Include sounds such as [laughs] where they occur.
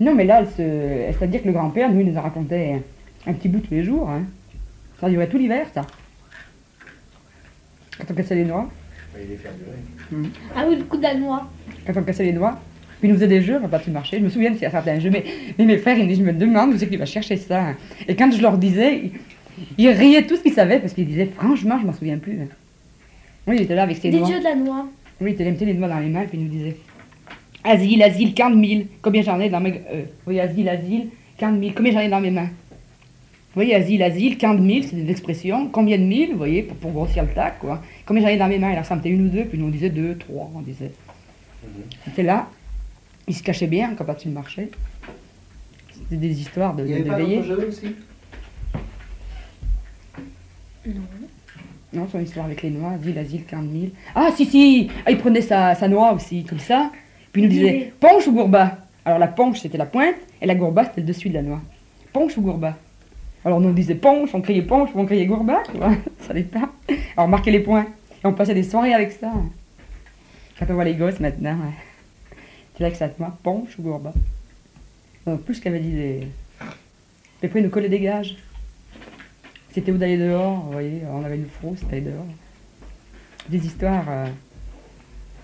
Non, mais là, elle c'est-à-dire que le grand-père, nous, il nous a raconté un petit bout tous les jours. hein. Ça durait tout l'hiver, ça. Quand on cassait les noix, Il est faire durer. Ah oui, le coup danois. quand on cassait les noix, puis il nous faisait des jeux, on va pas tout marcher. Je me souviens de certains jeux, mais, mais mes frères, ils me disent, je me demande où c'est qu'il va chercher ça. Et quand je leur disais, ils, ils riaient tout ce qu'ils savaient, parce qu'ils disaient, franchement, je m'en souviens plus. Oui, il était là avec ses Des noix. dieux danois. Oui, il mettait les doigts dans les mains, puis il nous disait Asile, asile, 40 000. Combien j'en ai dans mes. Euh, oui, asile, asile, 40 000. Combien j'en ai dans mes mains? Vous voyez, asile, asile, 40 000, c'est des expressions. Combien de mille, vous voyez, pour, pour grossir le tac, quoi? Combien j'en ai dans mes mains? Alors, ça me une ou deux, puis nous, on disait deux, trois, on disait. C'était là. Il se cachait bien quand il marchait. C'était des histoires de, Il de, avait de pas aussi? Non. Non, son histoire avec les noix, asile, asile, 40 000. Ah, si, si ah, Il prenait sa, sa noix aussi, comme ça. Puis il nous disait ponche ou gourba? Alors la ponche, c'était la pointe, et la gourba, c'était le dessus de la noix. Ponche ou gourba? Alors nous, on disait ponche, on criait ponche, on criait gourba, tu vois. [laughs] Ça pas. Alors on marquait les points. Et on passait des soirées avec ça. Quand on voit les gosses maintenant, ouais. c'est là que ça te marque, ponche ou gourba? Donc, plus qu'avait dit les... Puis après, ils nous collaient des gages. C'était où d'aller dehors, vous voyez, on avait une frousse, d'aller dehors. Des histoires. euh,